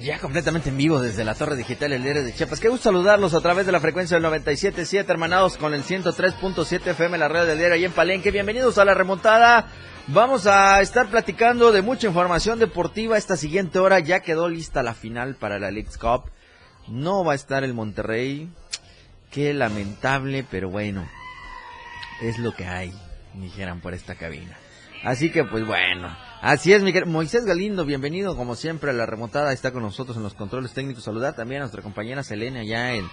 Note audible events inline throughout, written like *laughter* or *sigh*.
ya completamente en vivo desde la Torre Digital El Diario de Chiapas. Qué gusto saludarlos a través de la frecuencia del 97.7, hermanados con el 103.7 FM, la red del diario ahí en Palenque. Bienvenidos a la remontada. Vamos a estar platicando de mucha información deportiva esta siguiente hora. Ya quedó lista la final para la League Cup. No va a estar el Monterrey. Qué lamentable, pero bueno, es lo que hay, dijeran por esta cabina. Así que pues bueno, Así es, Miguel. Moisés Galindo, bienvenido como siempre a la remontada. Está con nosotros en los controles técnicos. Saludar también a nuestra compañera Selene allá en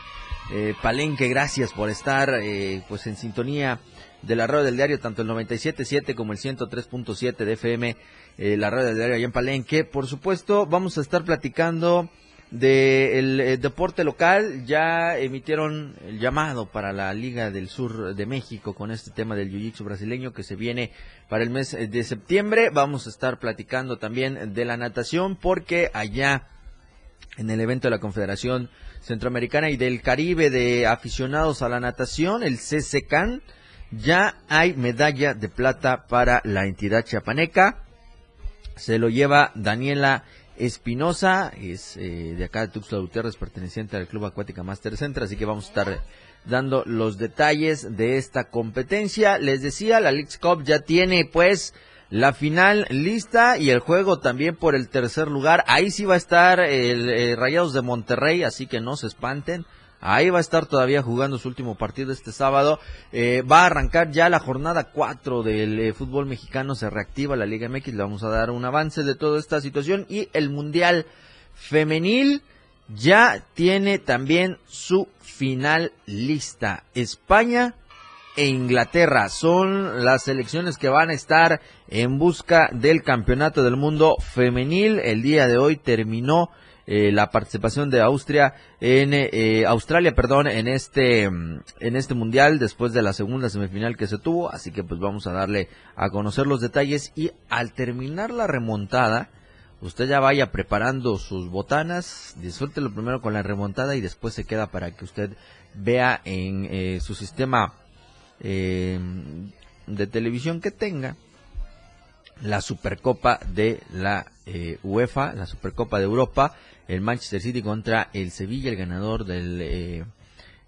eh, Palenque. Gracias por estar eh, pues en sintonía de la radio del diario, tanto el 97.7 como el 103.7 de FM, eh, la radio del diario allá en Palenque. Por supuesto, vamos a estar platicando del de eh, deporte local ya emitieron el llamado para la Liga del Sur de México con este tema del jiu-jitsu brasileño que se viene para el mes de septiembre. Vamos a estar platicando también de la natación porque allá en el evento de la Confederación Centroamericana y del Caribe de aficionados a la natación, el CCCAN, ya hay medalla de plata para la entidad chiapaneca. Se lo lleva Daniela Espinosa, es eh, de acá de Tuxtla Gutiérrez, perteneciente al Club Acuática Master Center, así que vamos a estar dando los detalles de esta competencia. Les decía, la League Cup ya tiene pues la final lista y el juego también por el tercer lugar. Ahí sí va a estar el eh, Rayados de Monterrey, así que no se espanten. Ahí va a estar todavía jugando su último partido este sábado. Eh, va a arrancar ya la jornada 4 del eh, fútbol mexicano. Se reactiva la Liga MX. Le vamos a dar un avance de toda esta situación. Y el Mundial Femenil ya tiene también su final lista. España e Inglaterra son las selecciones que van a estar en busca del campeonato del mundo femenil. El día de hoy terminó eh, la participación de Austria en eh, Australia, perdón, en este en este mundial después de la segunda semifinal que se tuvo, así que pues vamos a darle a conocer los detalles. Y al terminar la remontada usted ya vaya preparando sus botanas, disfrútelo primero con la remontada y después se queda para que usted vea en eh, su sistema de televisión que tenga la Supercopa de la UEFA, la Supercopa de Europa, el Manchester City contra el Sevilla, el ganador de eh,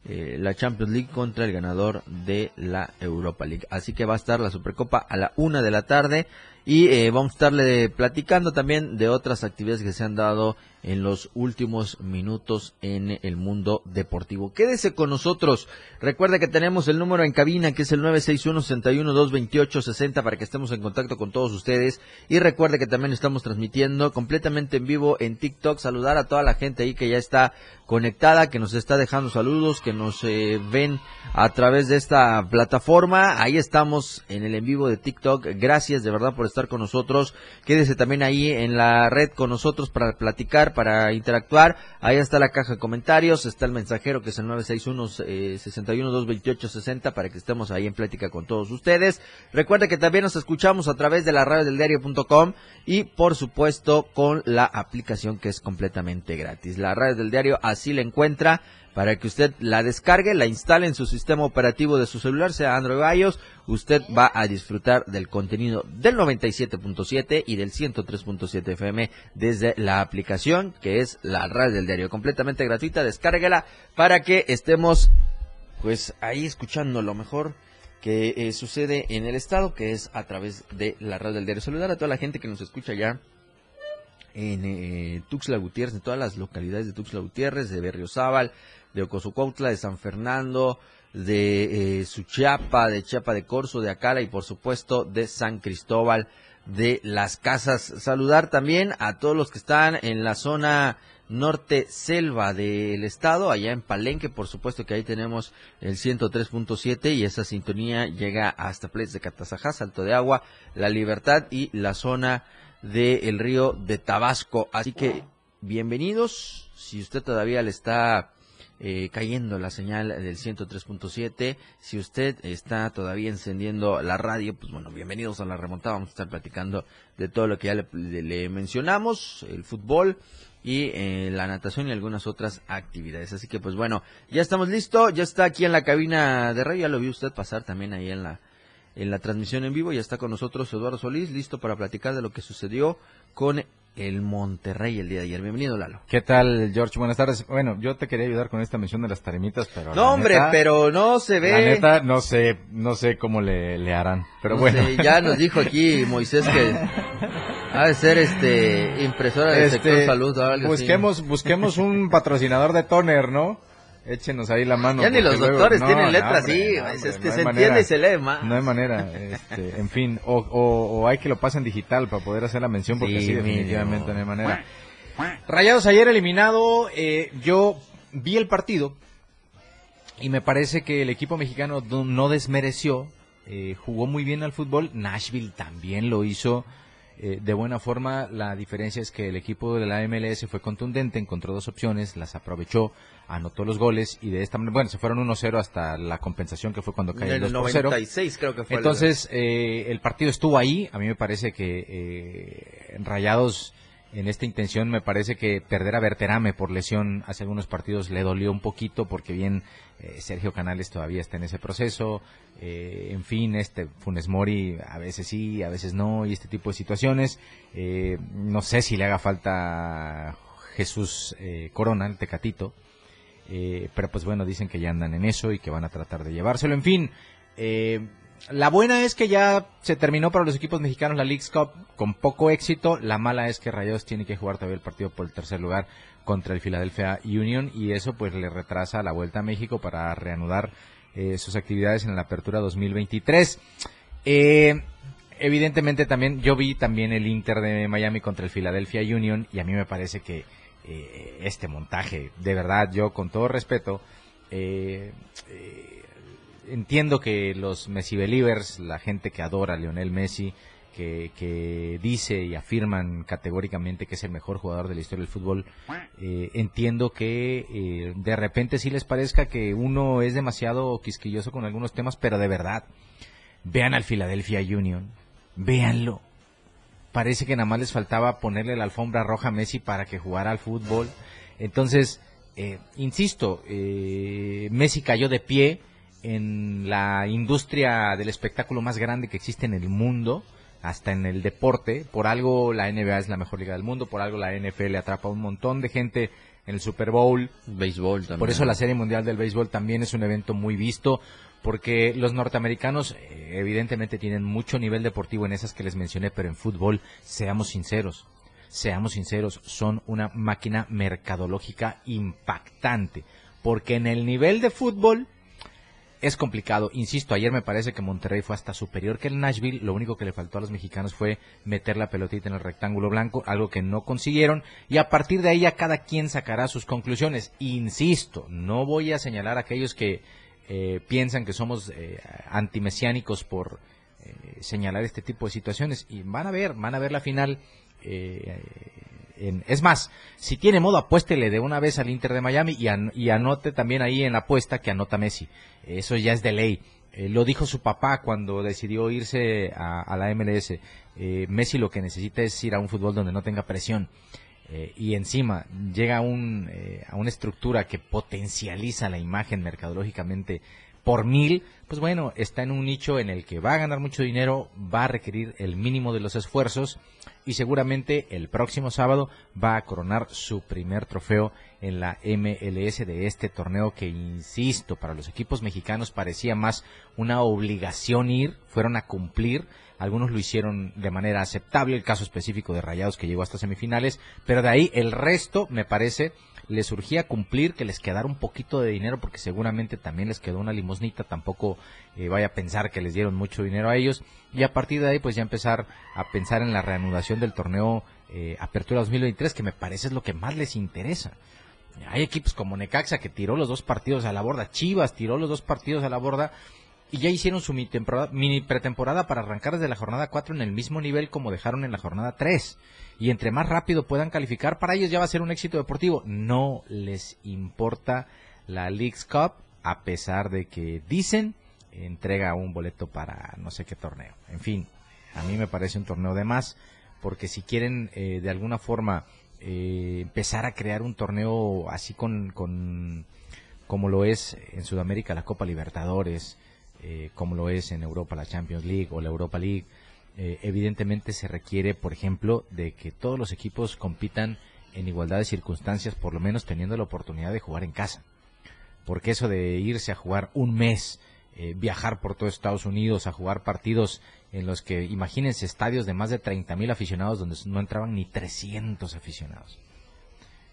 eh, la Champions League contra el ganador de la Europa League. Así que va a estar la Supercopa a la una de la tarde y eh, vamos a estarle platicando también de otras actividades que se han dado en los últimos minutos en el mundo deportivo. Quédese con nosotros. Recuerde que tenemos el número en cabina que es el 961-61-228-60 para que estemos en contacto con todos ustedes. Y recuerde que también estamos transmitiendo completamente en vivo en TikTok. Saludar a toda la gente ahí que ya está conectada, que nos está dejando saludos, que nos eh, ven a través de esta plataforma. Ahí estamos en el en vivo de TikTok. Gracias de verdad por estar con nosotros. Quédese también ahí en la red con nosotros para platicar, para interactuar. Ahí está la caja de comentarios, está el mensajero que es el 961 61 228 60 para que estemos ahí en plática con todos ustedes. Recuerde que también nos escuchamos a través de la radio del diario.com y por supuesto con la aplicación que es completamente gratis. La radio del diario así la encuentra para que usted la descargue, la instale en su sistema operativo de su celular, sea Android o iOS, usted va a disfrutar del contenido del 97.7 y del 103.7 FM desde la aplicación que es la radio del diario, completamente gratuita, descárguela para que estemos pues ahí escuchando lo mejor que eh, sucede en el estado, que es a través de la radio del diario. Saludar a toda la gente que nos escucha ya en eh, Gutiérrez, en todas las localidades de Tuxtla Gutiérrez, de Berriozábal, de Ocosucuautla, de San Fernando, de eh, Suchiapa, de Chiapa de Corzo, de Acala y por supuesto de San Cristóbal de las Casas. Saludar también a todos los que están en la zona norte selva del estado, allá en Palenque, por supuesto que ahí tenemos el 103.7 y esa sintonía llega hasta Ples de Catazajá, Salto de Agua, La Libertad y la zona del río de Tabasco. Así que bienvenidos, si usted todavía le está eh, cayendo la señal del 103.7. Si usted está todavía encendiendo la radio, pues bueno, bienvenidos a la remontada. Vamos a estar platicando de todo lo que ya le, mencionamos, el fútbol y eh, la natación y algunas otras actividades. Así que pues bueno, ya estamos listos, ya está aquí en la cabina de radio, ya lo vi usted pasar también ahí en la en la transmisión en vivo, ya está con nosotros Eduardo Solís, listo para platicar de lo que sucedió con el Monterrey el día de ayer. Bienvenido, Lalo. ¿Qué tal, George? Buenas tardes. Bueno, yo te quería ayudar con esta mención de las tarimitas, pero... No, hombre, pero no se ve. La neta, no sé, no sé cómo le, le harán, pero bueno. ya nos dijo aquí Moisés que ha de ser este impresora de este, sector salud o algo busquemos, Busquemos un patrocinador de toner, ¿no? Échenos ahí la mano. Ya ni los doctores tienen letras así, es que se entiende y se lee más. No hay manera, este, en fin, o, o, hay que lo pasen digital para poder hacer la mención, porque sí, definitivamente no hay manera. Rayados ayer eliminado, eh, yo vi el partido y me parece que el equipo mexicano no desmereció, eh, jugó muy bien al fútbol, Nashville también lo hizo. Eh, de buena forma. La diferencia es que el equipo de la MLS fue contundente, encontró dos opciones, las aprovechó, anotó los goles y de esta manera, bueno, se fueron 1-0 hasta la compensación que fue cuando cayó el 2 0. creo que fue. Entonces, eh, el partido estuvo ahí. A mí me parece que eh, Rayados en esta intención me parece que perder a Berterame por lesión hace algunos partidos le dolió un poquito porque bien eh, Sergio Canales todavía está en ese proceso, eh, en fin, este Funes Mori a veces sí, a veces no y este tipo de situaciones. Eh, no sé si le haga falta Jesús Corona, el Tecatito, pero pues bueno, dicen que ya andan en eso y que van a tratar de llevárselo. En fin, la buena es que ya se terminó para los equipos mexicanos la League's Cup con poco éxito. La mala es que Rayados tiene que jugar todavía el partido por el tercer lugar contra el Philadelphia Union y eso pues le retrasa la vuelta a México para reanudar eh, sus actividades en la apertura 2023. Eh, evidentemente también yo vi también el Inter de Miami contra el Philadelphia Union y a mí me parece que eh, este montaje, de verdad, yo con todo respeto, eh, entiendo que los Messi believers, la gente que adora a Lionel Messi, que, dice y afirman categóricamente que es el mejor jugador de la historia del fútbol, eh, entiendo que eh, de repente sí les parezca que uno es demasiado quisquilloso con algunos temas, pero de verdad, vean al Philadelphia Union, véanlo. Parece que nada más les faltaba ponerle la alfombra roja a Messi para que jugara al fútbol. Entonces, eh, insisto, Messi cayó de pie, en la industria del espectáculo más grande que existe en el mundo, hasta en el deporte. Por algo la NBA es la mejor liga del mundo, por algo la NFL atrapa a un montón de gente en el Super Bowl. Béisbol también. Por eso la Serie Mundial del Béisbol también es un evento muy visto, porque los norteamericanos eh, evidentemente tienen mucho nivel deportivo en esas que les mencioné, pero en fútbol, seamos sinceros, seamos sinceros, son una máquina mercadológica impactante, porque en el nivel de fútbol es complicado. Insisto, ayer me parece que Monterrey fue hasta superior que el Nashville. Lo único que le faltó a los mexicanos fue meter la pelotita en el rectángulo blanco, algo que no consiguieron. Y a partir de ahí ya cada quien sacará sus conclusiones. Insisto, no voy a señalar a aquellos que eh, piensan que somos eh, antimesiánicos por eh, señalar este tipo de situaciones. Y van a ver, van a ver la final. Eh, es más, si tiene modo apuéstele de una vez al Inter de Miami y, anote también ahí en la apuesta que anota Messi. Eso ya es de ley. Eh, lo dijo su papá cuando decidió irse a, la MLS. Eh, Messi lo que necesita es ir a un fútbol donde no tenga presión. Eh, y encima llega a, un, a una estructura que potencializa la imagen mercadológicamente por mil, pues bueno, está en un nicho en el que va a ganar mucho dinero, va a requerir el mínimo de los esfuerzos y seguramente el próximo sábado va a coronar su primer trofeo en la MLS de este torneo que, insisto, para los equipos mexicanos parecía más una obligación ir, fueron a cumplir, algunos lo hicieron de manera aceptable, el caso específico de Rayados que llegó hasta semifinales, pero de ahí el resto me parece les surgía cumplir, que les quedara un poquito de dinero, porque seguramente también les quedó una limosnita, tampoco eh, vaya a pensar que les dieron mucho dinero a ellos, y a partir de ahí pues ya empezar a pensar en la reanudación del torneo eh, Apertura 2023, que me parece es lo que más les interesa. Hay equipos como Necaxa que tiró los dos partidos a la borda, Chivas tiró los dos partidos a la borda, y ya hicieron su mini pretemporada para arrancar desde la jornada 4 en el mismo nivel como dejaron en la jornada 3. Y entre más rápido puedan calificar, para ellos ya va a ser un éxito deportivo. No les importa la League's Cup, a pesar de que dicen entrega un boleto para no sé qué torneo. En fin, a mí me parece un torneo de más, porque si quieren eh, de alguna forma eh, empezar a crear un torneo así con, con, como lo es en Sudamérica la Copa Libertadores, eh, como lo es en Europa la Champions League o la Europa League, evidentemente se requiere, por ejemplo, de que todos los equipos compitan en igualdad de circunstancias, por lo menos teniendo la oportunidad de jugar en casa. Porque eso de irse a jugar un mes eh, viajar por todo Estados Unidos a jugar partidos en los que, imagínense, estadios de más de 30 mil aficionados donde no entraban ni 300 aficionados.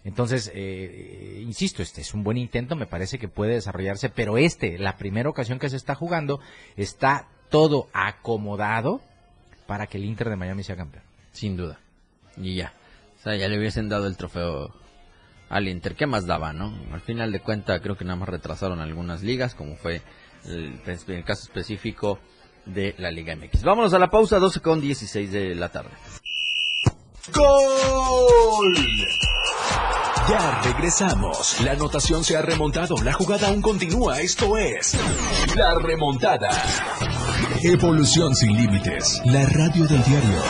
Entonces, eh, insisto, este es un buen intento, me parece que puede desarrollarse, pero este, la primera ocasión que se está jugando, está todo acomodado para que el Inter de Miami sea campeón. Sin duda. Y ya. O sea, ya le hubiesen dado el trofeo al Inter. ¿Qué más daba, no? Al final de cuentas, creo que nada más retrasaron algunas ligas, como fue en el caso específico de la Liga MX. Vámonos a la pausa, 12 con 16 de la tarde. ¡Gol! Ya regresamos. La anotación se ha remontado. La jugada aún continúa. Esto es La Remontada. Evolución sin límites. La radio del diario.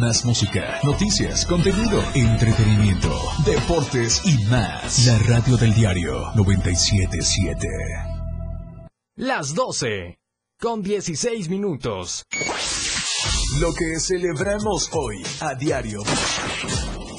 Más música, noticias, contenido, entretenimiento, deportes y más. La radio del diario 977. Las 12, con 16 minutos. Lo que celebramos hoy a diario.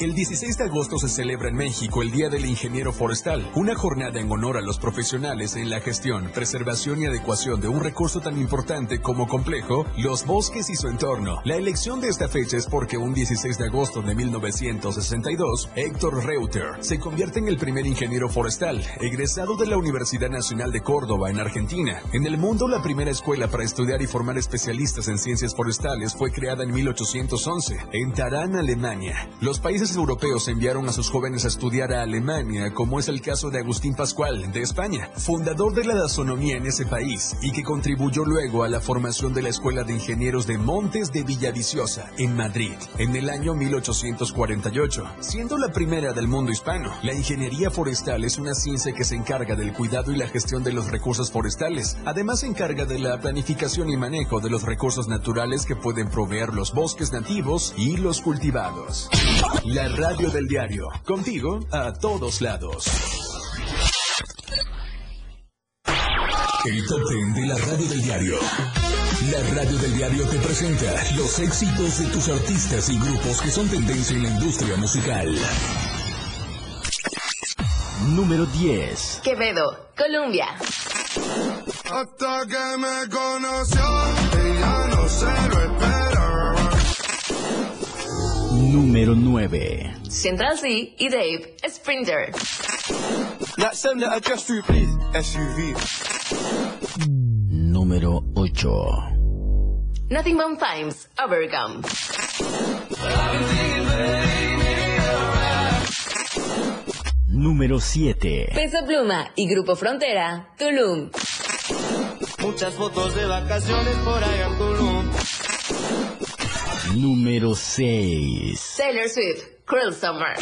El 16 de agosto se celebra en México el Día del Ingeniero Forestal, una jornada en honor a los profesionales en la gestión, preservación y adecuación de un recurso tan importante como complejo, los bosques y su entorno. La elección de esta fecha es porque un 16 de agosto de 1962, Héctor Reuter se convierte en el primer ingeniero forestal, egresado de la Universidad Nacional de Córdoba en Argentina. En el mundo, la primera escuela para estudiar y formar especialistas en ciencias forestales fue creada en 1811, en Tarán, Alemania. Los países europeos enviaron a sus jóvenes a estudiar a Alemania, como es el caso de Agustín Pascual, de España, fundador de la dasonomía en ese país y que contribuyó luego a la formación de la Escuela de Ingenieros de Montes de Villaviciosa, en Madrid, en el año 1848. Siendo la primera del mundo hispano, la ingeniería forestal es una ciencia que se encarga del cuidado y la gestión de los recursos forestales. Además, se encarga de la planificación y manejo de los recursos naturales que pueden proveer los bosques nativos y los cultivados. La radio del diario. Contigo a todos lados. El top ten de la radio del diario. La radio del diario te presenta los éxitos de tus artistas y grupos que son tendencia en la industria musical. Número 10. Quevedo, Colombia. Hasta que me conoció, ella no se lo espera. Número 9. Central C y Dave, Sprinter. Like send that address through, please. SUV. Número 8. Nothing But Times, Overcome. Número 7. Peso Pluma y Grupo Frontera, Tulum. Muchas fotos de vacaciones por allá en Tulum. Número 6. Taylor Swift, Cruel Summer.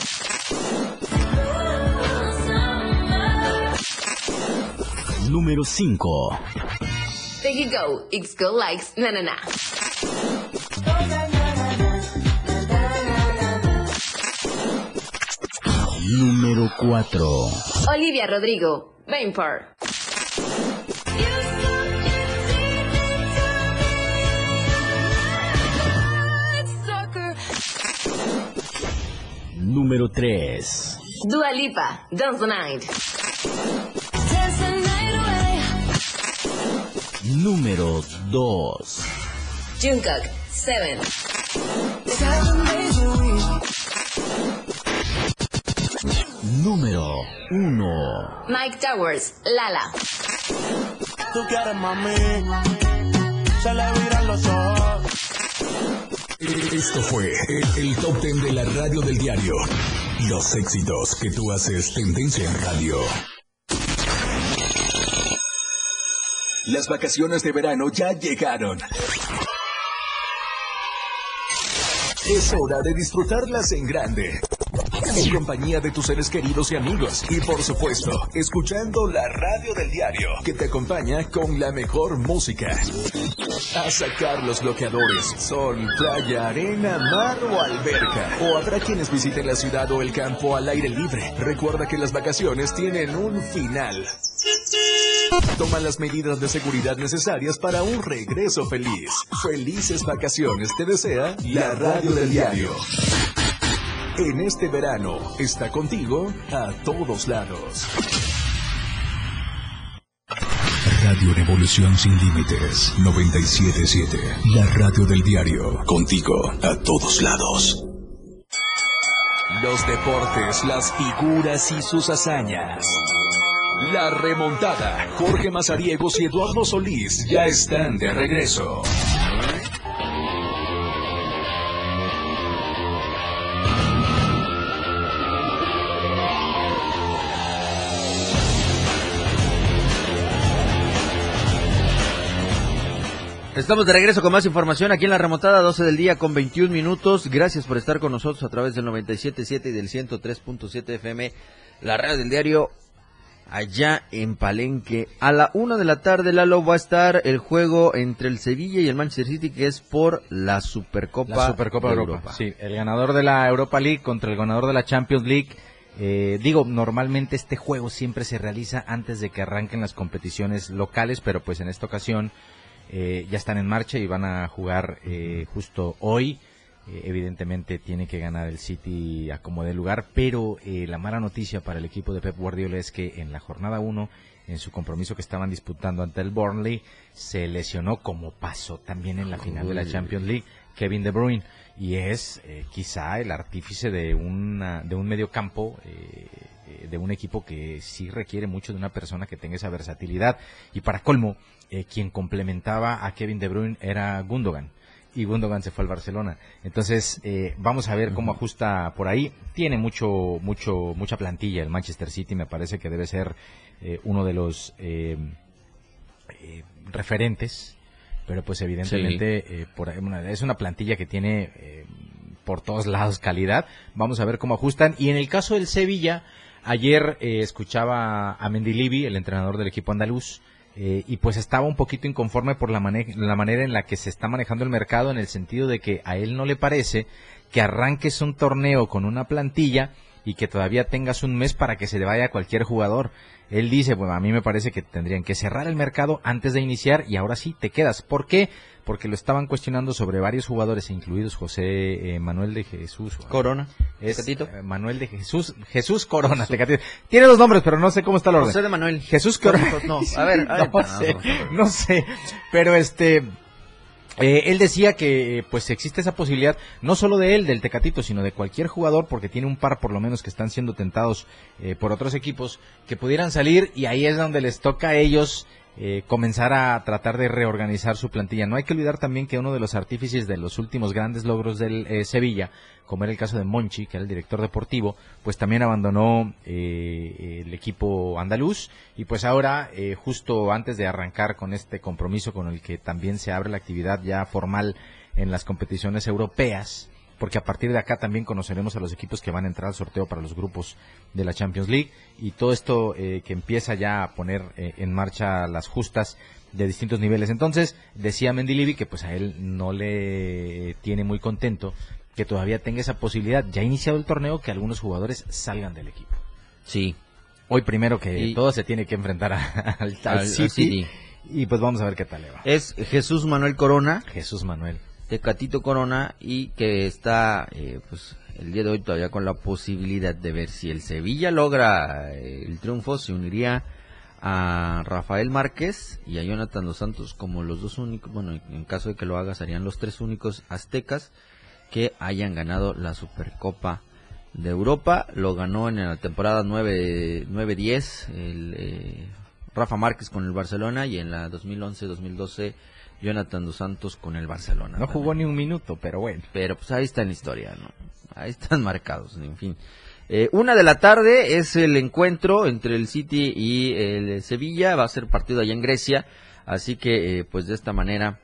Número 5. Take It Go, X Go Likes, Na Na Na. Número 4. Olivia Rodrigo, Vampire. Número 3. Dua Lipa, Dance the Night. Número 2. Jungkook, Seven. Número 1. Mike Towers, Lala. Tú quieres mami, se le viran los ojos. Esto fue el, top ten de la radio del diario. Los éxitos que tú haces tendencia en radio. Las vacaciones de verano ya llegaron. Es hora de disfrutarlas en grande. En compañía de tus seres queridos y amigos. Y por supuesto, escuchando la radio del diario, que te acompaña con la mejor música. A sacar los bloqueadores, sol, playa, arena, mar o alberca. O habrá quienes visiten la ciudad o el campo al aire libre. Recuerda que las vacaciones tienen un final. Toma las medidas de seguridad necesarias para un regreso feliz. Felices vacaciones te desea la radio del diario. En este verano está contigo a todos lados. Radio Revolución Sin Límites 977. La radio del diario. Contigo a todos lados. Los deportes, las figuras y sus hazañas. La remontada. Jorge Mazariegos y Eduardo Solís ya están de regreso. Estamos de regreso con más información aquí en la remontada 12 del día con 21 minutos. Gracias por estar con nosotros a través del 97.7 y del 103.7 FM, la radio del diario allá en Palenque. A la una de la tarde, Lalo, va a estar el juego entre el Sevilla y el Manchester City, que es por la Supercopa, La Supercopa de Europa. Sí, el ganador de la Europa League contra el ganador de la Champions League. Eh, digo, normalmente este juego siempre se realiza antes de que arranquen las competiciones locales, pero pues en esta ocasión eh, ya están en marcha y van a jugar eh, justo hoy. Eh, evidentemente tiene que ganar el City a como de lugar, pero eh, la mala noticia para el equipo de Pep Guardiola es que en la jornada 1, en su compromiso que estaban disputando ante el Burnley, se lesionó como pasó también en la final de la Champions League Kevin De Bruyne. Y es eh, quizá el artífice de una de un medio campo de un equipo que sí requiere mucho de una persona que tenga esa versatilidad. Y para colmo eh, quien complementaba a Kevin De Bruyne era Gundogan y Gundogan se fue al Barcelona. Entonces, eh, vamos a ver cómo ajusta por ahí. Tiene mucho, mucho, mucha plantilla el Manchester City, me parece que debe ser eh, uno de los eh, eh, referentes, pero pues evidentemente eh, por una- es una plantilla que tiene eh, por todos lados calidad. Vamos a ver cómo ajustan. Y en el caso del Sevilla, ayer eh, escuchaba a Mendilivi, el entrenador del equipo andaluz, eh, y pues estaba un poquito inconforme por la, la manera en la que se está manejando el mercado, en el sentido de que a él no le parece que arranques un torneo con una plantilla y que todavía tengas un mes para que se le vaya a cualquier jugador. Él dice, bueno, a mí me parece que tendrían que cerrar el mercado antes de iniciar y ahora sí te quedas. ¿Por qué? Porque lo estaban cuestionando sobre varios jugadores, incluidos José eh, Manuel de Jesús. Corona. Es, Tecatito. eh, Manuel de Jesús, Jesús Corona, Tecatito. Tiene dos nombres, pero no sé cómo está el orden. José de Manuel. Jesús Corona. No, *laughs* a ver, a ver. no sé, no sé, pero este, eh, él decía que pues existe esa posibilidad, no solo de él, del Tecatito, sino de cualquier jugador, porque tiene un par por lo menos que están siendo tentados eh, por otros equipos, que pudieran salir y ahí es donde les toca a ellos eh, comenzar a tratar de reorganizar su plantilla. No hay que olvidar también que uno de los artífices de los últimos grandes logros del eh, Sevilla, como era el caso de Monchi, que era el director deportivo, pues también abandonó eh, el equipo andaluz y pues ahora, eh, justo antes de arrancar con este compromiso con el que también se abre la actividad ya formal en las competiciones europeas, porque a partir de acá también conoceremos a los equipos que van a entrar al sorteo para los grupos de la Champions League y todo esto eh, que empieza ya a poner eh, en marcha las justas de distintos niveles. Entonces, decía Mendilivi que pues a él no le tiene muy contento que todavía tenga esa posibilidad, ya ha iniciado el torneo, que algunos jugadores salgan del equipo. Sí. Hoy primero que Y- todo se tiene que enfrentar a- *laughs* al, al Al- al City, City. y pues vamos a ver qué tal le va. Es Jesús Manuel Corona, Jesús Manuel. Tecatito Corona, y que está, eh, pues, el día de hoy todavía con la posibilidad de ver si el Sevilla logra eh, el triunfo, se uniría a Rafael Márquez y a Jonathan Dos Santos como los dos únicos, bueno, en caso de que lo haga, serían los tres únicos aztecas que hayan ganado la Supercopa de Europa. Lo ganó en la temporada 9 9-10 el eh, Rafa Márquez con el Barcelona y en la 2011-2012 Jonathan Dos Santos con el Barcelona. No también. jugó ni un minuto, pero bueno. Pero pues ahí está en la historia, ¿no? Ahí están *laughs* marcados, en fin. Eh, una de la tarde es el encuentro entre el City y el Sevilla. Va a ser partido allá en Grecia. Así que, eh, pues de esta manera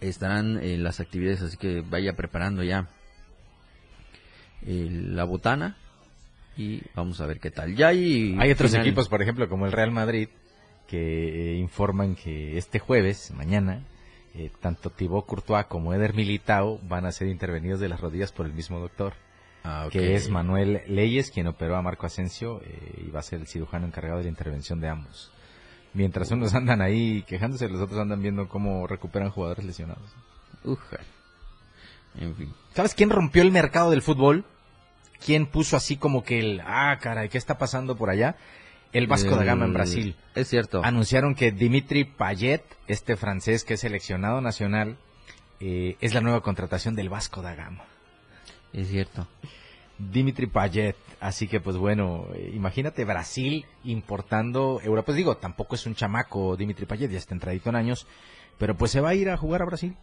estarán eh, las actividades. Así que vaya preparando ya eh, la botana y vamos a ver qué tal. Ya hay, Hay otros final- equipos, por ejemplo, como el Real Madrid, que eh, informan que este jueves, mañana, eh, tanto Thibaut Courtois como Eder Militao van a ser intervenidos de las rodillas por el mismo doctor, Ah, que es Manuel Leyes, quien operó a Marco Asensio eh, y va a ser el cirujano encargado de la intervención de ambos. Mientras unos andan ahí quejándose, los otros andan viendo cómo recuperan jugadores lesionados. Uja. En fin. ¿Sabes quién rompió el mercado del fútbol? ¿Quién puso así como que el, ah, caray, ¿qué está pasando por allá? El Vasco da Gama en El- Brasil. Es cierto. Anunciaron que Dimitri Payet, este francés que es seleccionado nacional, eh, es la nueva contratación del Vasco da Gama. Es cierto. Dimitri Payet, así que pues bueno, eh, imagínate Brasil importando Europa. Pues digo, tampoco es un chamaco Dimitri Payet, ya está entradito en años, pero pues se va a ir a jugar a Brasil.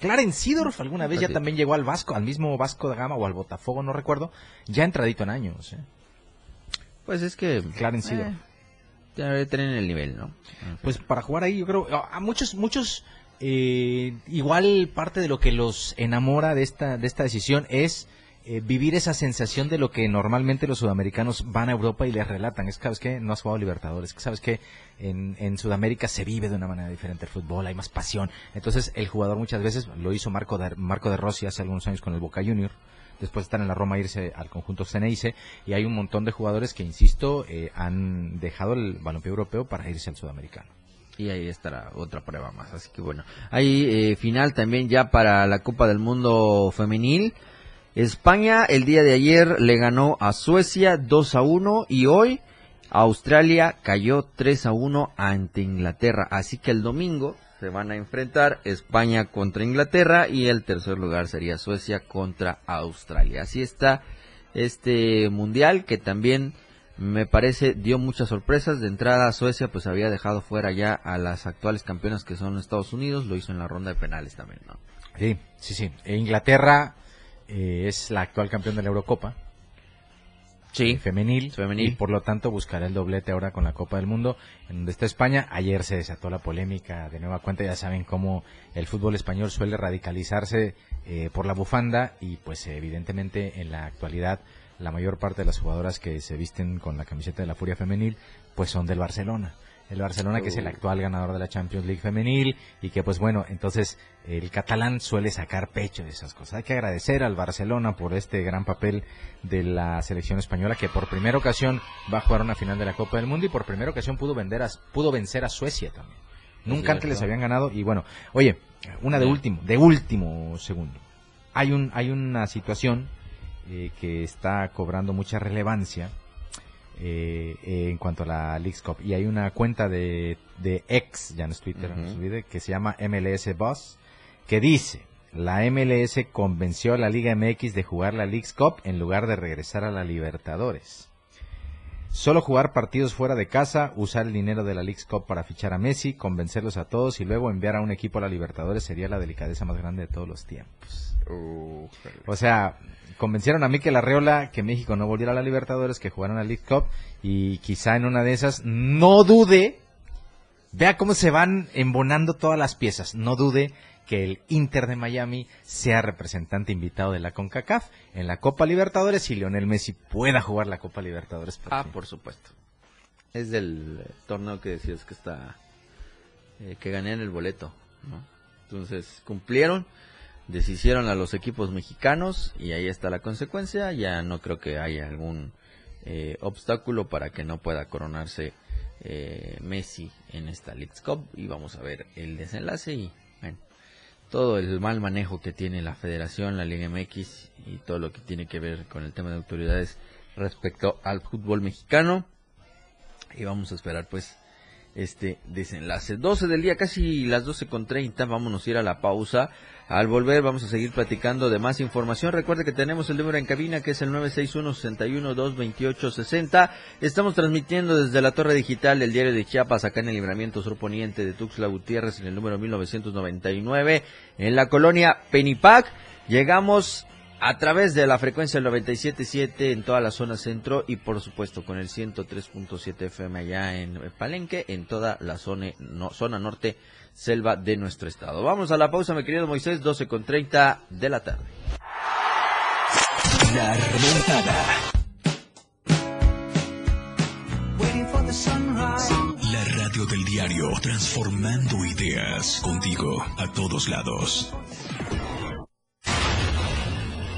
Clarence Seedorf alguna vez ya también llegó al Vasco, al mismo Vasco da Gama o al Botafogo, no recuerdo, ya entradito en años. eh. Pues es que... Clarence eh, tener el nivel, ¿no? Pues para jugar ahí, yo creo, a a muchos, muchos, eh, igual parte de lo que los enamora de esta, de esta decisión es eh, vivir esa sensación de lo que normalmente los sudamericanos van a Europa y les relatan. Es que, ¿sabes qué? No has jugado Libertadores. ¿Sabes que En, en Sudamérica se vive de una manera diferente el fútbol, hay más pasión. Entonces, el jugador muchas veces, lo hizo Marco de, Marco de Rossi hace algunos años con el Boca Junior, después de estar en la Roma irse al conjunto Ceneice y hay un montón de jugadores que, insisto, eh, han dejado el balompié europeo para irse al sudamericano. Y ahí estará otra prueba más. Así que bueno. Hay eh, final también ya para la Copa del Mundo Femenil. España el día de ayer le ganó a Suecia 2 a 1 y hoy Australia cayó 3 a 1 ante Inglaterra. Así que el domingo se van a enfrentar España contra Inglaterra y el tercer lugar sería Suecia contra Australia. Así está este mundial que también me parece dio muchas sorpresas. De entrada Suecia pues había dejado fuera ya a las actuales campeonas que son Estados Unidos, lo hizo en la ronda de penales también, ¿no? Sí, sí, sí. E Inglaterra eh, es la actual campeón de la Eurocopa. eh, femenil, Femenil. y por lo tanto buscará el doblete ahora con la Copa del Mundo en donde está España. Ayer se desató la polémica de nueva cuenta, ya saben cómo el fútbol español suele radicalizarse eh, por la bufanda y pues evidentemente en la actualidad la mayor parte de las jugadoras que se visten con la camiseta de la Furia Femenil pues son del Barcelona. El Barcelona que es el actual ganador de la Champions League femenil y que pues bueno, entonces el catalán suele sacar pecho de esas cosas. Hay que agradecer al Barcelona por este gran papel de la selección española que por primera ocasión va a jugar una final de la Copa del Mundo y por primera ocasión pudo vender a, pudo vencer a Suecia también. Nunca antes les habían ganado y bueno, oye, una de último, de último segundo. Hay un hay una situación eh, que está cobrando mucha relevancia eh, eh, en cuanto a la Leagues Cup. Y hay una cuenta de, de ex, ya no es Twitter, no se olvide, que se llama MLS Boss, que dice, la MLS convenció a la Liga MX de jugar la Leagues Cup en lugar de regresar a la Libertadores. Solo jugar partidos fuera de casa, usar el dinero de la Leagues Cup para fichar a Messi, convencerlos a todos y luego enviar a un equipo a la Libertadores sería la delicadeza más grande de todos los tiempos. O sea, convencieron a Mikel Arreola que México no volviera a la Libertadores, que jugaran a League Cup y quizá en una de esas no dude, vea cómo se van embonando todas las piezas, no dude que el Inter de Miami sea representante invitado de la CONCACAF en la Copa Libertadores y Lionel Messi pueda jugar la Copa Libertadores. por Ah, fin. por supuesto. Es del eh, torneo que decías que está eh, que gané en el boleto, ¿no? Entonces, cumplieron, deshicieron a los equipos mexicanos y ahí está la consecuencia, ya no creo que haya algún eh, obstáculo para que no pueda coronarse eh, Messi en esta Leagues Cup y vamos a ver el desenlace y bueno, todo el mal manejo que tiene la federación, la Liga MX y todo lo que tiene que ver con el tema de autoridades respecto al fútbol mexicano. Y vamos a esperar pues este desenlace. 12 del día, casi las 12 con 30, vámonos a ir a la pausa. Al volver vamos a seguir platicando de más información. Recuerde que tenemos el número en cabina que es el 961-61-228-60. Estamos transmitiendo desde la torre digital del diario de Chiapas, acá en el libramiento sur poniente de Tuxtla Gutiérrez, en el número 1999, en la colonia Penipac. Llegamos a través de la frecuencia del 97.7 en toda la zona centro y por supuesto con el 103.7 FM allá en Palenque, en toda la zona, no- zona norte selva de nuestro estado. Vamos a la pausa, mi querido Moisés, 12 con 30 de la tarde. La remontada. La radio del diario, transformando ideas contigo a todos lados.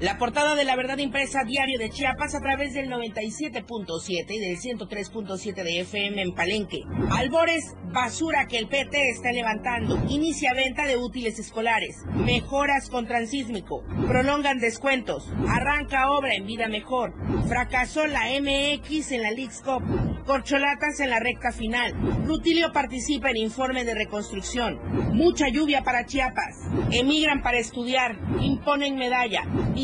La portada de la verdad impresa diario de Chiapas a través del 97.7 y del 103.7 de FM en Palenque. Albores, basura que el PT está levantando. Inicia venta de útiles escolares. Mejoras con transísmico. Prolongan descuentos. Arranca obra en vida mejor. Fracasó la MX en la Leagues Cup. Corcholatas en la recta final. Rutilio participa en informe de reconstrucción. Mucha lluvia para Chiapas. Emigran para estudiar. Imponen medalla.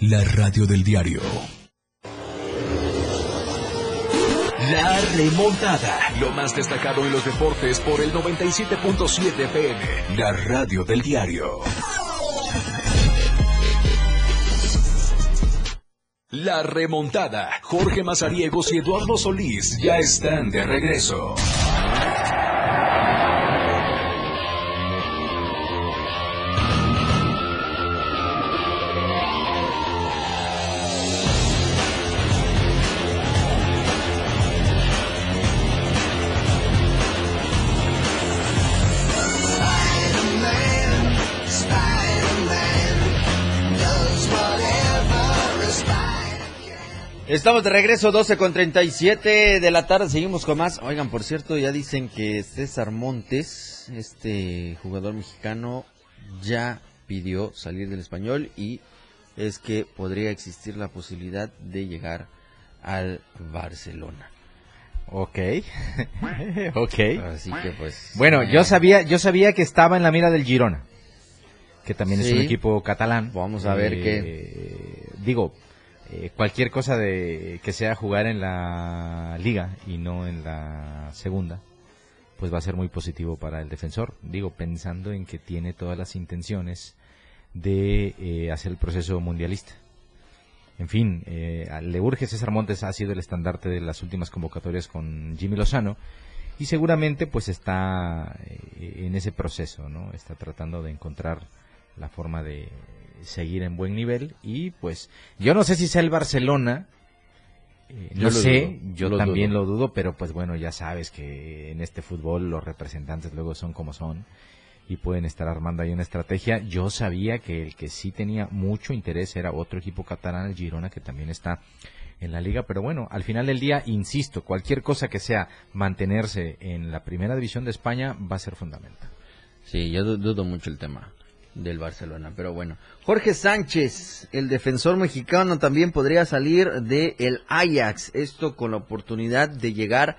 La radio del diario. La remontada. Lo más destacado en los deportes por el 97.7 FM. La radio del diario. La remontada. Jorge Mazariegos y Eduardo Solís ya están de regreso. Estamos de regreso, 12 con 37 de la tarde, seguimos con más. Oigan, por cierto, ya dicen que César Montes, este jugador mexicano, ya pidió salir del español y es que podría existir la posibilidad de llegar al Barcelona. Ok. *laughs* ok. Así que pues... Bueno, eh, yo sabía, yo sabía que estaba en la mira del Girona, que también es un equipo catalán. Vamos a ver qué. Digo, eh, cualquier cosa de que sea jugar en la liga y no en la segunda, pues va a ser muy positivo para el defensor. Digo, pensando en que tiene todas las intenciones de eh, hacer el proceso mundialista. En fin, eh, le urge César Montes ha sido el estandarte de las últimas convocatorias con Jimmy Lozano y seguramente pues está eh, en ese proceso, ¿no? Está tratando de encontrar la forma de seguir en buen nivel y pues yo no sé si sea el Barcelona, eh, no sé, dudo, yo lo también dudo. lo dudo, pero pues bueno, ya sabes que en este fútbol los representantes luego son como son y pueden estar armando ahí una estrategia. Yo sabía que el que sí tenía mucho interés era otro equipo catalán, el Girona, que también está en la liga, pero bueno, al final del día, insisto, cualquier cosa que sea mantenerse en la primera división de España va a ser fundamental. Sí, yo du- dudo mucho el tema del Barcelona, pero bueno. Jorge Sánchez, el defensor mexicano, también podría salir del el Ajax. Esto con la oportunidad de llegar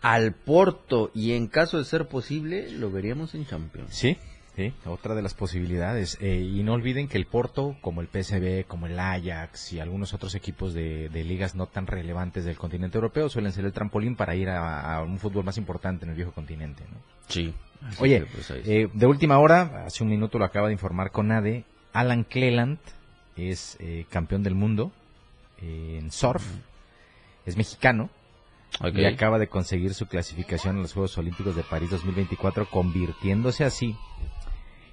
al Porto y en caso de ser posible lo veríamos en Champions. Sí, Sí, otra de las posibilidades. Eh, y no olviden que el Porto, como el PSV, como el Ajax y algunos otros equipos de, de ligas no tan relevantes del continente europeo, suelen ser el trampolín para ir a, a un fútbol más importante en el viejo continente. ¿no? Sí. Oye, pues, eh, de última hora, hace un minuto lo acaba de informar Conade, Alan Cleland es eh, campeón del mundo eh, en surf, es mexicano y acaba de conseguir su clasificación en los Juegos Olímpicos de París 2024, convirtiéndose así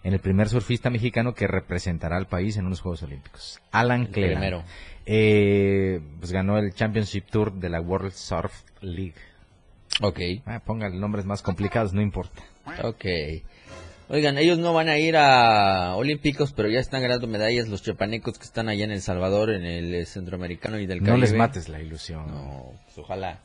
en el primer surfista mexicano que representará al país en unos Juegos Olímpicos. Alan El Cleland. primero. Eh, pues ganó el Championship Tour de la World Surf League. Ok. Ah, ponga nombres más complicados, no importa. Ok. Oigan, ellos no van a ir a Olímpicos, pero ya están ganando medallas los chapanecos que están allá en El Salvador, en el eh, Centroamericano y del Caribe. No les mates la ilusión. No, pues ojalá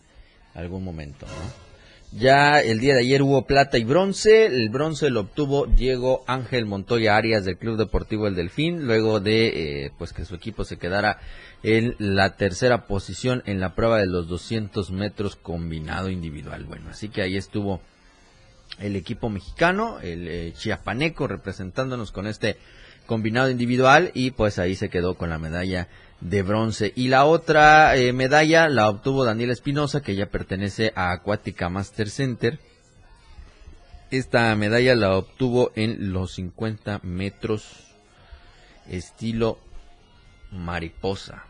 algún momento, ¿no? Ya el día de ayer hubo plata y bronce. El bronce lo obtuvo Diego Ángel Montoya Arias del Club Deportivo El Delfín, luego de eh, pues que su equipo se quedara en la tercera posición en la prueba de los 200 metros combinado individual. Bueno, así que ahí estuvo el equipo mexicano, el eh, chiapaneco, representándonos con este combinado individual y pues ahí se quedó con la medalla de bronce. Y la otra eh, medalla la obtuvo Daniel Espinosa, que ya pertenece a Acuática Master Center. Esta medalla la obtuvo en los 50 metros estilo mariposa.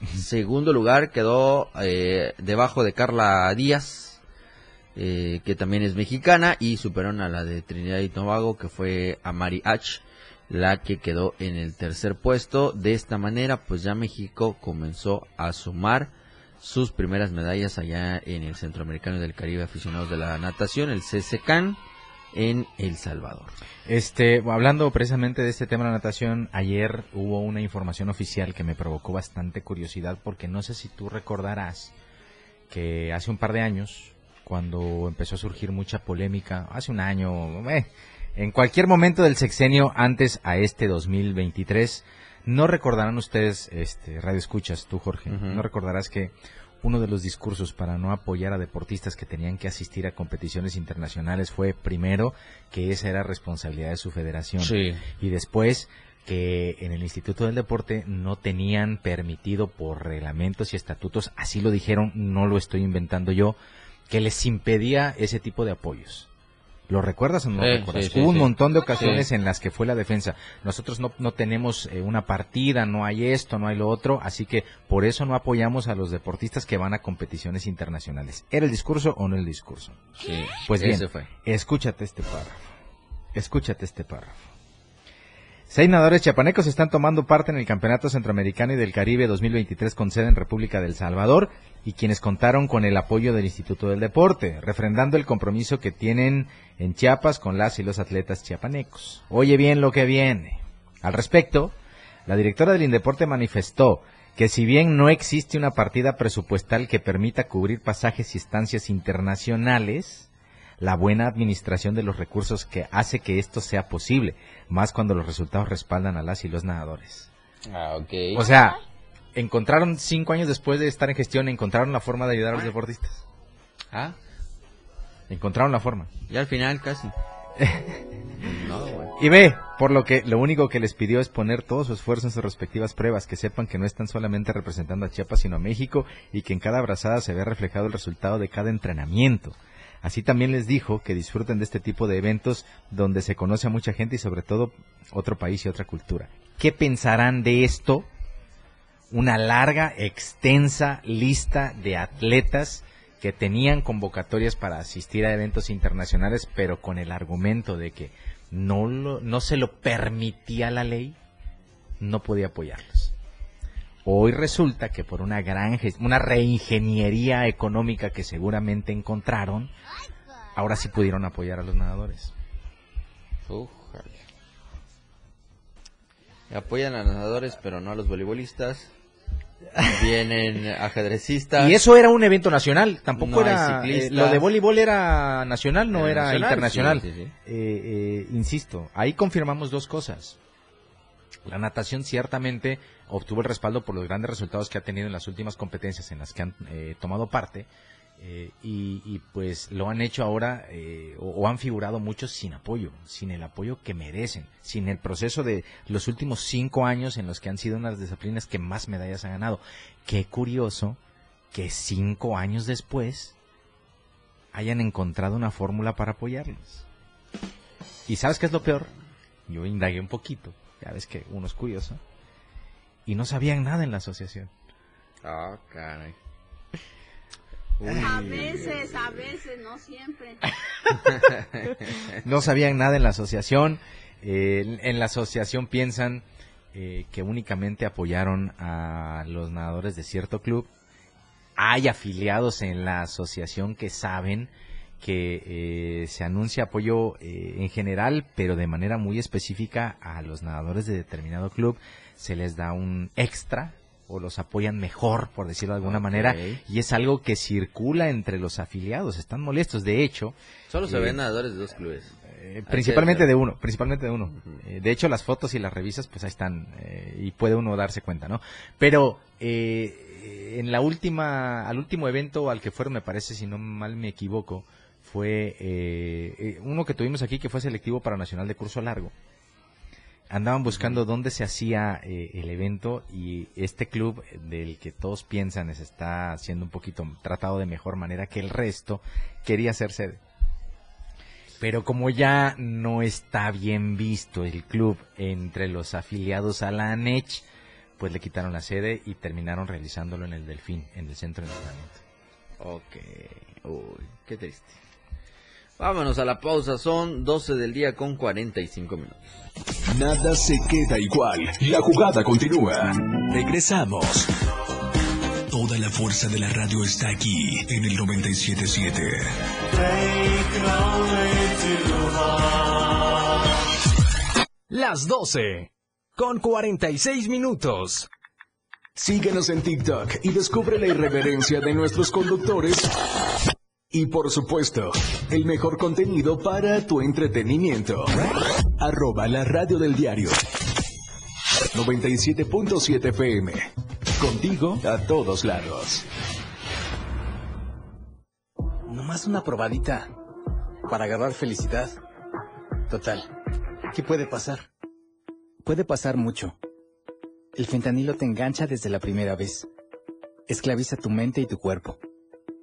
*laughs* Segundo lugar quedó eh, debajo de Carla Díaz, eh, que también es mexicana, y superaron a la de Trinidad y Tobago, que fue a Mari H, la que quedó en el tercer puesto. De esta manera, pues ya México comenzó a sumar sus primeras medallas allá en el Centroamericano del Caribe Aficionados de la Natación, el CCCAN, en El Salvador. Este, hablando precisamente de este tema de la natación, ayer hubo una información oficial que me provocó bastante curiosidad porque no sé si tú recordarás que hace un par de años, cuando empezó a surgir mucha polémica, hace un año, eh, en cualquier momento del sexenio antes a este 2023, no recordarán ustedes, este, radio escuchas tú Jorge, no recordarás que uno de los discursos para no apoyar a deportistas que tenían que asistir a competiciones internacionales fue primero que esa era responsabilidad de su federación Sí. y después que en el Instituto del Deporte no tenían permitido por reglamentos y estatutos, así lo dijeron, no lo estoy inventando yo, que les impedía ese tipo de apoyos. ¿Lo recuerdas o no Sí, recuerdas? sí, sí, Hubo un montón de ocasiones en las que fue la defensa. Nosotros no, no tenemos eh, una partida, no hay esto, no hay lo otro, así que por eso no apoyamos a los deportistas que van a competiciones internacionales. ¿Era el discurso o no el discurso? Sí, Pues bien, fue. escúchate este párrafo. Escúchate este párrafo. Seis nadadores chiapanecos están tomando parte en el Campeonato Centroamericano y del Caribe 2023 con sede en República del Salvador y quienes contaron con el apoyo del Instituto del Deporte, refrendando el compromiso que tienen en Chiapas con las y los atletas chiapanecos. Oye bien lo que viene. Al respecto, la directora del Indeporte manifestó que si bien no existe una partida presupuestal que permita cubrir pasajes y estancias internacionales, la buena administración de los recursos que hace que esto sea posible, más cuando los resultados respaldan a las y los nadadores. Ah. O sea, encontraron cinco años después de estar en gestión, encontraron la forma de ayudar a los deportistas. ah, Encontraron la forma. ya al final casi. *laughs* no, güey. Y ve, por lo que lo único que les pidió es poner todo su esfuerzo en sus respectivas pruebas, que sepan que no están solamente representando a Chiapas, sino a México, y que en cada abrazada se ve reflejado el resultado de cada entrenamiento. Así también les dijo que disfruten de este tipo de eventos donde se conoce a mucha gente y sobre todo otro país y otra cultura. ¿Qué pensarán de esto? Una larga, extensa lista de atletas que tenían convocatorias para asistir a eventos internacionales, pero con el argumento de que no, lo- no se lo permitía la ley, no podía apoyarlos. Hoy resulta que por una gran una reingeniería económica que seguramente encontraron, ahora sí pudieron apoyar a los nadadores. Ujale. Apoyan a los nadadores, pero no a los voleibolistas. *laughs* Vienen ajedrecistas. Y eso era un evento nacional, tampoco No era eh, lo de voleibol era nacional, no Era era, nacional, internacional. sí, sí, sí. Eh, eh, insisto, ahí confirmamos dos cosas. La natación ciertamente obtuvo el respaldo por los grandes resultados que ha tenido en las últimas competencias en las que han eh, tomado parte Eh, y, pues lo han hecho ahora eh, o, han figurado muchos sin apoyo, sin el apoyo que merecen, sin el proceso de los últimos cinco años en los que han sido unas disciplinas que más medallas han ganado. Qué curioso que cinco años después hayan encontrado una fórmula para apoyarlos. ¿Y sabes qué es lo peor? Yo indagué un poquito, ya ves que uno es curioso, y no sabían nada en la asociación. Ah, oh, caray. Uy. A veces, a veces, no siempre. *laughs* no sabían nada en la asociación. Eh, en la asociación piensan eh, que únicamente apoyaron a los nadadores de cierto club. Hay afiliados en la asociación que saben que eh, se anuncia apoyo eh, en general, pero de manera muy específica a los nadadores de determinado club. Se les da un extra o los apoyan mejor, por decirlo de alguna okay. manera, y es algo que circula entre los afiliados, están molestos, de hecho. Solo se eh, ven nadadores de dos clubes. Eh, principalmente de uno, principalmente de uno. Uh -huh. eh, de hecho, las fotos y las revisas, pues ahí están, y puede uno darse cuenta, ¿no? Pero, en la última, al último evento al que fueron, me parece, si no mal me equivoco, fue uno que tuvimos aquí que fue selectivo para Nacional de Curso Largo andaban buscando dónde se hacía eh, el evento y este club del que todos piensan se está haciendo un poquito tratado de mejor manera que el resto quería ser sede. Pero como ya no está bien visto el club entre los afiliados a la ANECH, pues le quitaron la sede y terminaron realizándolo en el Delfín, en el centro de entrenamiento. Ok, uy, qué triste. Vámonos a la pausa, son 12 del día con 45 minutos. Nada se queda igual, la jugada continúa. Regresamos. Toda la fuerza de la radio está aquí en el 977. Las 12 con 46 minutos. Síguenos en TikTok y descubre la irreverencia de nuestros conductores y por supuesto, el mejor contenido para tu entretenimiento. Arroba la radio del diario. 97.7 FM. Contigo a todos lados. Nomás una probadita para agarrar felicidad. Total, ¿qué puede pasar? Puede pasar mucho. El fentanilo te engancha desde la primera vez. Esclaviza tu mente y tu cuerpo.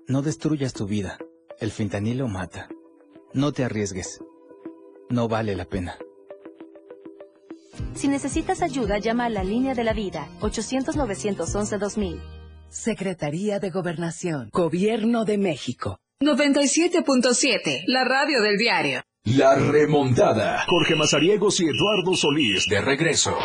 No destruyas tu vida. El fentanilo mata. No te arriesgues. No vale la pena. Si necesitas ayuda, llama a la línea de la vida, 800-911-2000. Secretaría de Gobernación, Gobierno de México. 97.7, la radio del diario. La remontada. Jorge Mazariegos y Eduardo Solís de regreso.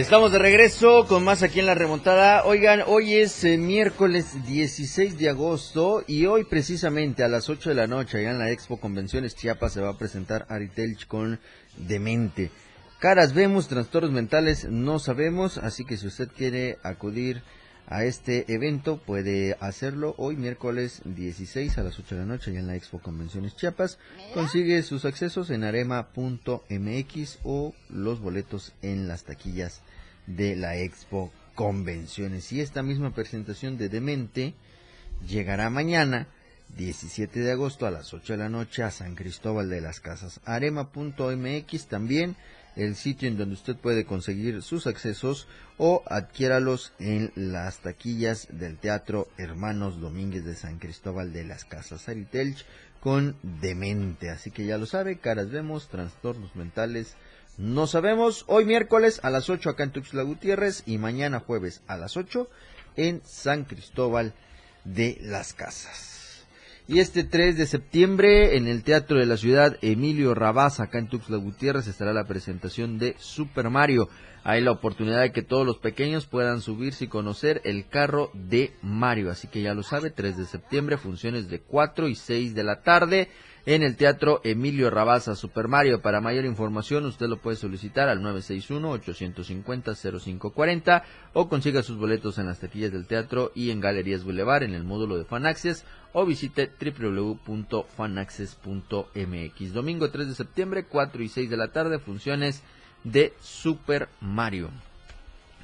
Estamos de regreso con más aquí en la remontada. Oigan, hoy es eh, miércoles 16 de agosto y hoy precisamente a las 8 de la noche allá en la Expo Convenciones Chiapas se va a presentar Ari Telch con Demente. Caras vemos, trastornos mentales no sabemos, así que si usted quiere acudir a este evento puede hacerlo hoy miércoles 16 a las 8 de la noche allá en la Expo Convenciones Chiapas. Consigue sus accesos en arema.mx o los boletos en las taquillas de la Expo Convenciones. Y esta misma presentación de Demente llegará mañana 17 de agosto a las 8 de la noche a San Cristóbal de las Casas. Arema.mx también el sitio en donde usted puede conseguir sus accesos o adquiéralos en las taquillas del Teatro Hermanos Domínguez de San Cristóbal de las Casas Aritelch con Demente. Así que ya lo sabe, caras vemos, trastornos mentales no sabemos. Hoy miércoles a las 8 acá en Tuxtla Gutiérrez y mañana jueves a las 8 en San Cristóbal de las Casas. Y este 3 de septiembre en el Teatro de la Ciudad Emilio Rabaz, acá en Tuxtla Gutiérrez, estará la presentación de Super Mario. hay la oportunidad de que todos los pequeños puedan subirse y conocer el carro de Mario. Así que ya lo sabe, 3 de septiembre, funciones de 4 y 6 de la tarde en el Teatro Emilio Rabaza Super Mario. Para mayor información usted lo puede solicitar al 961-850-0540 o consiga sus boletos en las taquillas del teatro y en Galerías Boulevard en el módulo de Fanaccess o visite www.fanaccess.mx. Domingo 3 de septiembre, 4 y 6 de la tarde, funciones de Super Mario.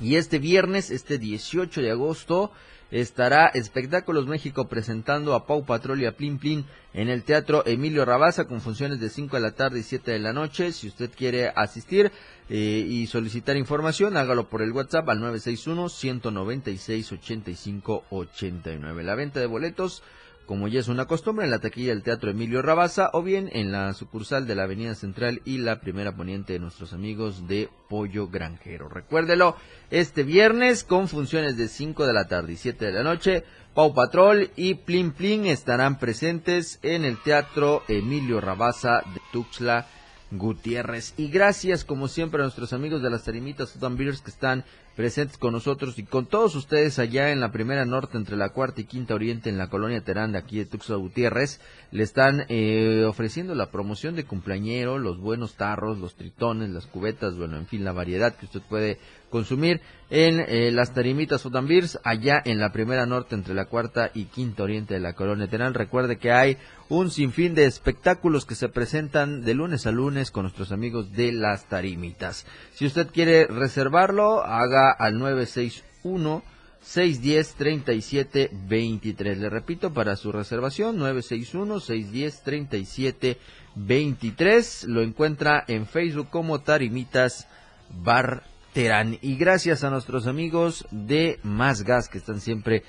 Y este viernes, este 18 de agosto, estará Espectáculos México presentando a Pau Patrol y a Plin Plin en el Teatro Emilio Rabaza con funciones de 5 de la tarde y 7 de la noche. Si usted quiere asistir eh, y solicitar información, hágalo por el WhatsApp al 961-196-8589. La venta de boletos como ya es una costumbre, en la taquilla del Teatro Emilio Rabaza o bien en la sucursal de la Avenida Central y la primera poniente de nuestros amigos de Pollo Granjero. Recuérdelo, este viernes con funciones de 5 de la tarde y 7 de la noche, Pau Patrol y Plin Plin estarán presentes en el Teatro Emilio Rabaza de Tuxtla Gutiérrez. Y gracias, como siempre, a nuestros amigos de las Tarimitas Totan Beers que están presentes con nosotros y con todos ustedes allá en la primera norte entre la cuarta y quinta oriente en la colonia Terán de aquí de Tuxtla Gutiérrez. Le están eh, ofreciendo la promoción de cumpleañero, los buenos tarros, los tritones, las cubetas, bueno, en fin, la variedad que usted puede consumir en eh, las tarimitas Beers allá en la primera norte entre la cuarta y quinta oriente de la colonia Terán. Recuerde que hay un sinfín de espectáculos que se presentan de lunes a lunes con nuestros amigos de las tarimitas. Si usted quiere reservarlo, haga al 961 610 37 23. Le repito para su reservación 961 610 37 23. Lo encuentra en Facebook como Tarimitas Bar Y gracias a nuestros amigos de Más Gas que están siempre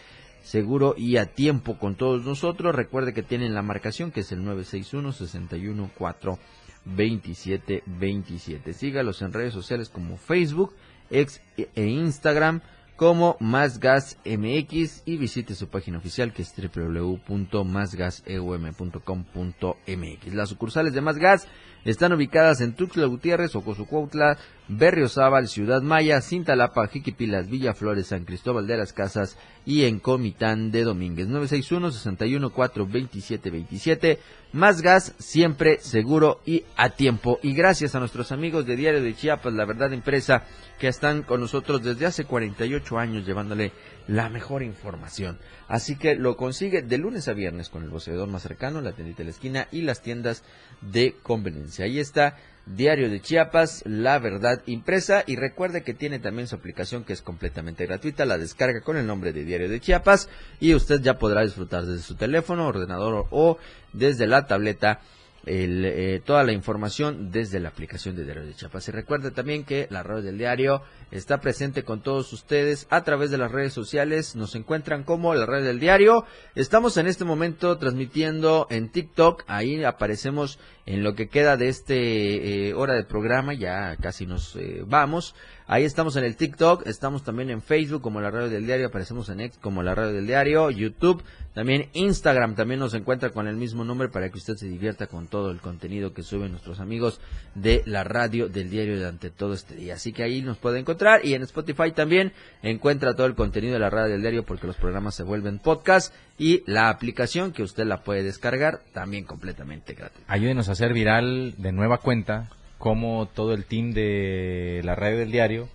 seguro y a tiempo con todos nosotros. Recuerde que tienen la marcación que es el 961 61 4 27 27. Sígalos en redes sociales como Facebook, X e Instagram como Más Gas MX y visite su página oficial que es www.másgaseum.com.mx. Las sucursales de Más Gas están ubicadas en Tuxtla Gutiérrez, Ocosucuautla, Berriozábal, Ciudad Maya, Cintalapa, Jiquipilas, Villa Flores, San Cristóbal de las Casas y en Comitán de Domínguez. 961-61-4-27-27. Más gas, siempre seguro y a tiempo. Y gracias a nuestros amigos de Diario de Chiapas, La Verdad Impresa, que están con nosotros desde hace 48 años llevándole la mejor información. Así que lo consigue de lunes a viernes con el boceador más cercano, la tiendita de la esquina y las tiendas de conveniencia. Ahí está Diario de Chiapas, La Verdad Impresa. Y recuerde que tiene también su aplicación que es completamente gratuita, la descarga con el nombre de Diario de Chiapas. Y usted ya podrá disfrutar desde su teléfono, ordenador o desde la tableta el, eh, toda la información desde la aplicación de Diario de Chiapas. Y recuerde también que la radio del diario está presente con todos ustedes a través de las redes sociales. Nos encuentran como la red del diario. Estamos en este momento transmitiendo en TikTok. Ahí aparecemos en lo que queda de este eh, hora de programa. Ya casi nos eh, vamos. Ahí estamos en el TikTok, estamos también en Facebook como la radio del diario, aparecemos en X como la radio del diario, YouTube, también Instagram también nos encuentra con el mismo nombre para que usted se divierta con todo el contenido que suben nuestros amigos de la radio del diario durante todo este día. Así que ahí nos puede encontrar y en Spotify también encuentra todo el contenido de la radio del diario porque los programas se vuelven podcast y la aplicación que usted la puede descargar también completamente gratis. Ayúdenos a hacer viral de nueva cuenta cómo todo el team de la radio del diario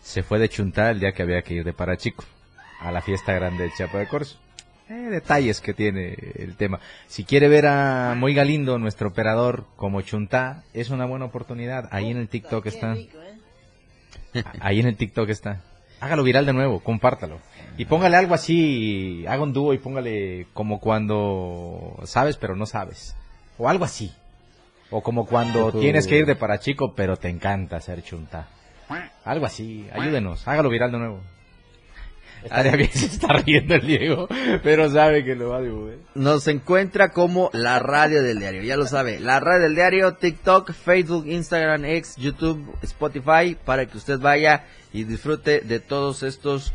se fue de chuntar el día que había que ir de Parachico a la fiesta grande de Chiapa de Corzo. Eh, detalles que tiene el tema. Si quiere ver a Muy Galindo, nuestro operador, como chuntá, es una buena oportunidad. Ahí en el TikTok está. ¿eh? Ahí en el TikTok está. Hágalo viral de nuevo, compártalo. Y póngale algo así, haga un dúo y póngale como cuando sabes pero no sabes. O algo así. O como cuando tienes que ir de para chico, pero te encanta hacer chunta. Algo así, ayúdenos, hágalo viral de nuevo. Bien *laughs* se está riendo el Diego, pero sabe que lo va a dibujar. Nos encuentra como la radio del diario, ya lo sabe. La radio del diario, TikTok, Facebook, Instagram, X, YouTube, Spotify, para que usted vaya y disfrute de todos estos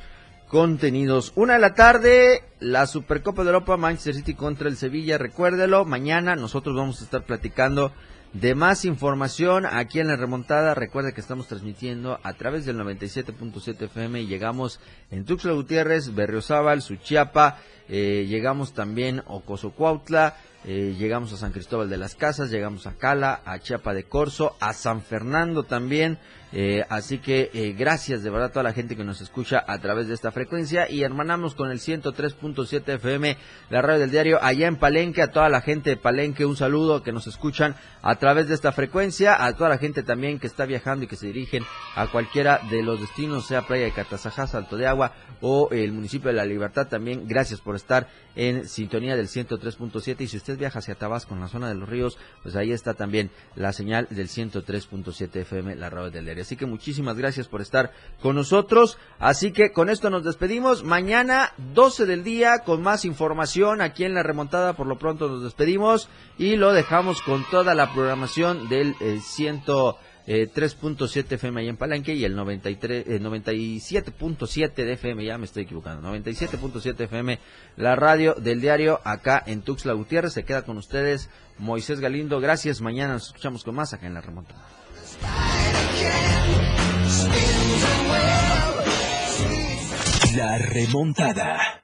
contenidos. Una de la tarde, la Supercopa de Europa, Manchester City contra el Sevilla. Recuérdelo, mañana nosotros vamos a estar platicando de más información aquí en la remontada. Recuerda que estamos transmitiendo a través del 97.7 FM y llegamos en Tuxtla Gutiérrez, Berriozábal, Suchiapa, eh, llegamos también a Ocosocuautla, eh, llegamos a San Cristóbal de las Casas, llegamos a Cala, a Chiapa de Corzo, a San Fernando también. Eh, así que eh, gracias de verdad a toda la gente que nos escucha a través de esta frecuencia y hermanamos con el 103.7 FM, la radio del diario allá en Palenque, a toda la gente de Palenque un saludo que nos escuchan a través de esta frecuencia, a toda la gente también que está viajando y que se dirigen a cualquiera de los destinos, sea Playa de Catazajá, Salto de Agua o el municipio de La Libertad también, gracias por estar en sintonía del 103.7 y si usted viaja hacia Tabasco en la zona de los ríos, pues ahí está también la señal del 103.7 FM, la radio del diario. Así que muchísimas gracias por estar con nosotros. Así que con esto nos despedimos. Mañana 12 del día con más información aquí en la remontada. Por lo pronto nos despedimos y lo dejamos con toda la programación del eh, 103.7 FM ahí en Palenque y el 93, eh, 97.7 de FM, ya me estoy equivocando, 97.7 FM, la radio del diario acá en Tuxtla Gutiérrez. Se queda con ustedes Moisés Galindo. Gracias. Mañana nos escuchamos con más acá en la remontada. La remontada.